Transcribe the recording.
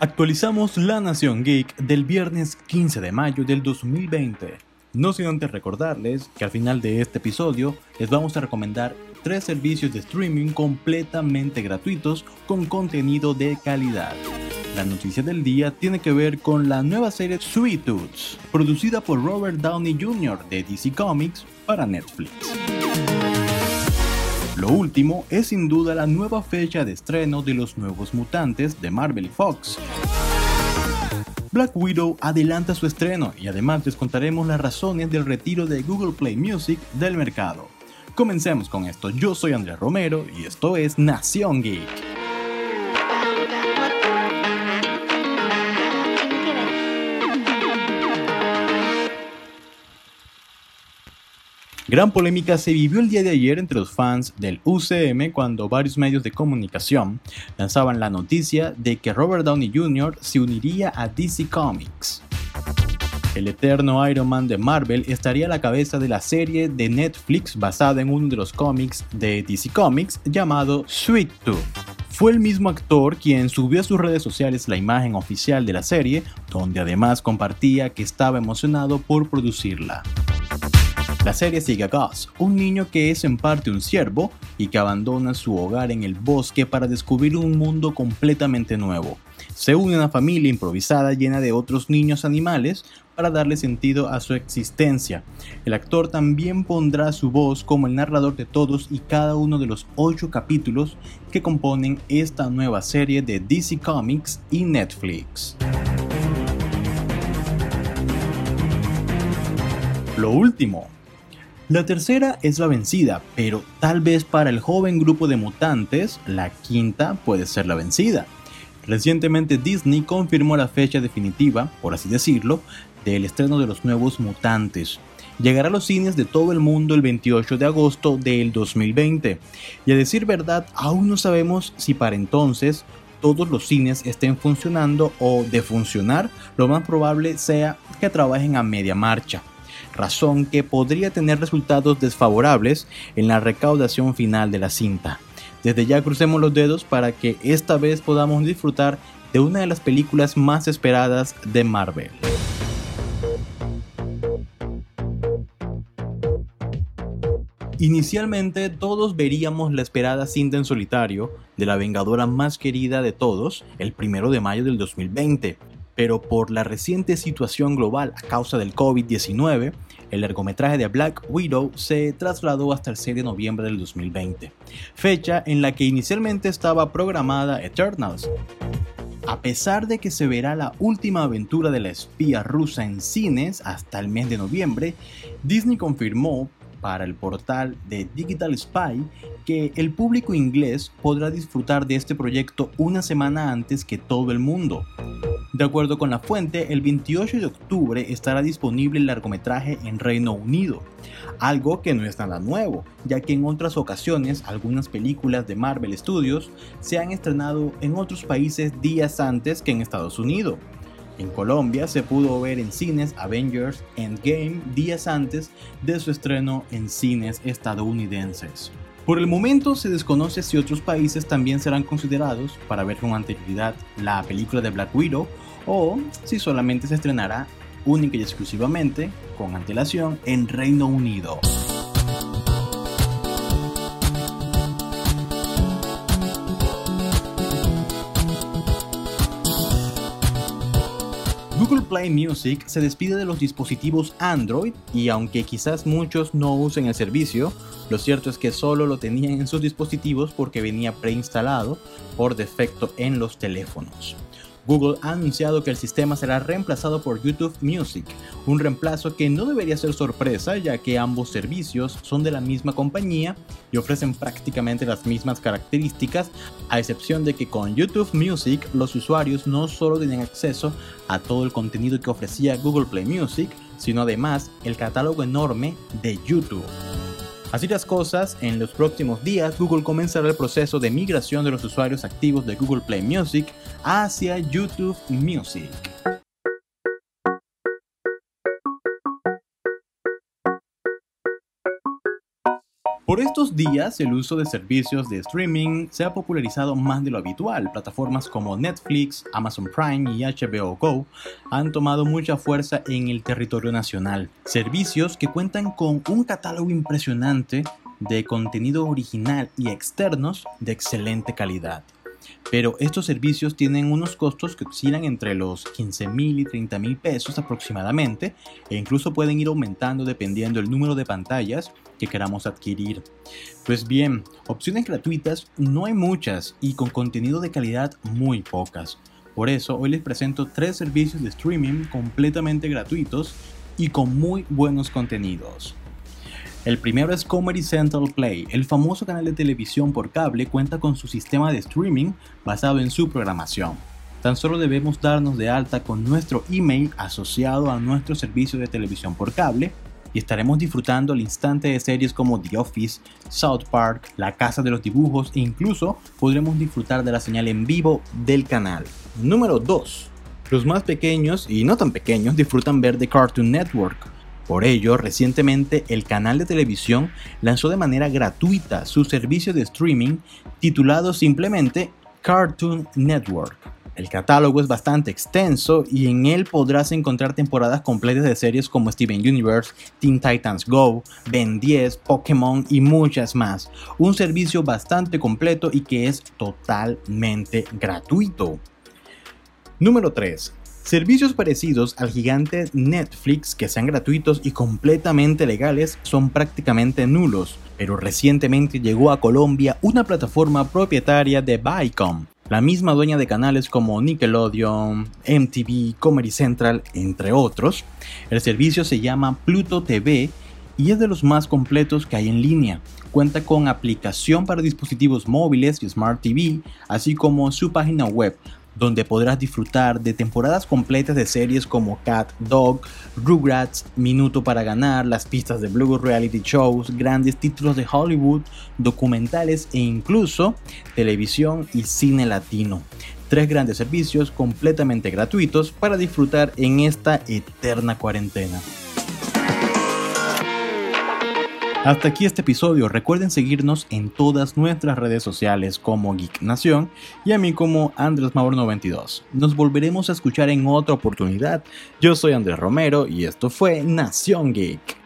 Actualizamos la Nación Geek del viernes 15 de mayo del 2020. No sin antes recordarles que al final de este episodio les vamos a recomendar tres servicios de streaming completamente gratuitos con contenido de calidad. La noticia del día tiene que ver con la nueva serie Sweet Tooth, producida por Robert Downey Jr. de DC Comics para Netflix. Lo último es sin duda la nueva fecha de estreno de los nuevos mutantes de Marvel y Fox. Black Widow adelanta su estreno y además les contaremos las razones del retiro de Google Play Music del mercado. Comencemos con esto, yo soy Andrés Romero y esto es Nación Geek. Gran polémica se vivió el día de ayer entre los fans del UCM cuando varios medios de comunicación lanzaban la noticia de que Robert Downey Jr. se uniría a DC Comics. El eterno Iron Man de Marvel estaría a la cabeza de la serie de Netflix basada en uno de los cómics de DC Comics llamado Sweet Tooth. Fue el mismo actor quien subió a sus redes sociales la imagen oficial de la serie, donde además compartía que estaba emocionado por producirla. La serie sigue a Gus, un niño que es en parte un ciervo y que abandona su hogar en el bosque para descubrir un mundo completamente nuevo. Se une a una familia improvisada llena de otros niños animales para darle sentido a su existencia. El actor también pondrá su voz como el narrador de todos y cada uno de los ocho capítulos que componen esta nueva serie de DC Comics y Netflix. Lo último, la tercera es la vencida, pero tal vez para el joven grupo de mutantes, la quinta puede ser la vencida. Recientemente Disney confirmó la fecha definitiva, por así decirlo, del estreno de los nuevos mutantes. Llegará a los cines de todo el mundo el 28 de agosto del 2020. Y a decir verdad, aún no sabemos si para entonces todos los cines estén funcionando o de funcionar, lo más probable sea que trabajen a media marcha razón que podría tener resultados desfavorables en la recaudación final de la cinta. Desde ya crucemos los dedos para que esta vez podamos disfrutar de una de las películas más esperadas de Marvel. Inicialmente todos veríamos la esperada cinta en solitario de la Vengadora más querida de todos el primero de mayo del 2020, pero por la reciente situación global a causa del COVID-19, el largometraje de Black Widow se trasladó hasta el 6 de noviembre del 2020, fecha en la que inicialmente estaba programada Eternals. A pesar de que se verá la última aventura de la espía rusa en cines hasta el mes de noviembre, Disney confirmó para el portal de Digital Spy que el público inglés podrá disfrutar de este proyecto una semana antes que todo el mundo. De acuerdo con la fuente, el 28 de octubre estará disponible el largometraje en Reino Unido, algo que no es nada nuevo, ya que en otras ocasiones algunas películas de Marvel Studios se han estrenado en otros países días antes que en Estados Unidos. En Colombia se pudo ver en cines Avengers Endgame días antes de su estreno en cines estadounidenses. Por el momento se desconoce si otros países también serán considerados para ver con anterioridad la película de Black Widow o si solamente se estrenará única y exclusivamente con antelación en Reino Unido. Google Play Music se despide de los dispositivos Android y aunque quizás muchos no usen el servicio, lo cierto es que solo lo tenían en sus dispositivos porque venía preinstalado por defecto en los teléfonos. Google ha anunciado que el sistema será reemplazado por YouTube Music, un reemplazo que no debería ser sorpresa ya que ambos servicios son de la misma compañía y ofrecen prácticamente las mismas características, a excepción de que con YouTube Music los usuarios no solo tienen acceso a todo el contenido que ofrecía Google Play Music, sino además el catálogo enorme de YouTube. Así las cosas, en los próximos días Google comenzará el proceso de migración de los usuarios activos de Google Play Music hacia YouTube Music. Por estos días, el uso de servicios de streaming se ha popularizado más de lo habitual. Plataformas como Netflix, Amazon Prime y HBO Go han tomado mucha fuerza en el territorio nacional. Servicios que cuentan con un catálogo impresionante de contenido original y externos de excelente calidad. Pero estos servicios tienen unos costos que oscilan entre los 15 mil y 30 mil pesos aproximadamente e incluso pueden ir aumentando dependiendo del número de pantallas que queramos adquirir. Pues bien, opciones gratuitas no hay muchas y con contenido de calidad muy pocas. Por eso hoy les presento tres servicios de streaming completamente gratuitos y con muy buenos contenidos. El primero es Comedy Central Play. El famoso canal de televisión por cable cuenta con su sistema de streaming basado en su programación. Tan solo debemos darnos de alta con nuestro email asociado a nuestro servicio de televisión por cable y estaremos disfrutando al instante de series como The Office, South Park, La Casa de los Dibujos e incluso podremos disfrutar de la señal en vivo del canal. Número 2. Los más pequeños y no tan pequeños disfrutan ver The Cartoon Network por ello, recientemente el canal de televisión lanzó de manera gratuita su servicio de streaming titulado simplemente Cartoon Network. El catálogo es bastante extenso y en él podrás encontrar temporadas completas de series como Steven Universe, Teen Titans Go, Ben 10, Pokémon y muchas más. Un servicio bastante completo y que es totalmente gratuito. Número 3. Servicios parecidos al gigante Netflix que sean gratuitos y completamente legales son prácticamente nulos, pero recientemente llegó a Colombia una plataforma propietaria de Viacom, la misma dueña de canales como Nickelodeon, MTV, Comedy Central, entre otros. El servicio se llama Pluto TV y es de los más completos que hay en línea. Cuenta con aplicación para dispositivos móviles y Smart TV, así como su página web, donde podrás disfrutar de temporadas completas de series como Cat Dog, Rugrats, Minuto para Ganar, las pistas de Blue Reality Shows, grandes títulos de Hollywood, documentales e incluso televisión y cine latino. Tres grandes servicios completamente gratuitos para disfrutar en esta eterna cuarentena. Hasta aquí este episodio. Recuerden seguirnos en todas nuestras redes sociales como Geek Nación y a mí como Andrés Maur 92. Nos volveremos a escuchar en otra oportunidad. Yo soy Andrés Romero y esto fue Nación Geek.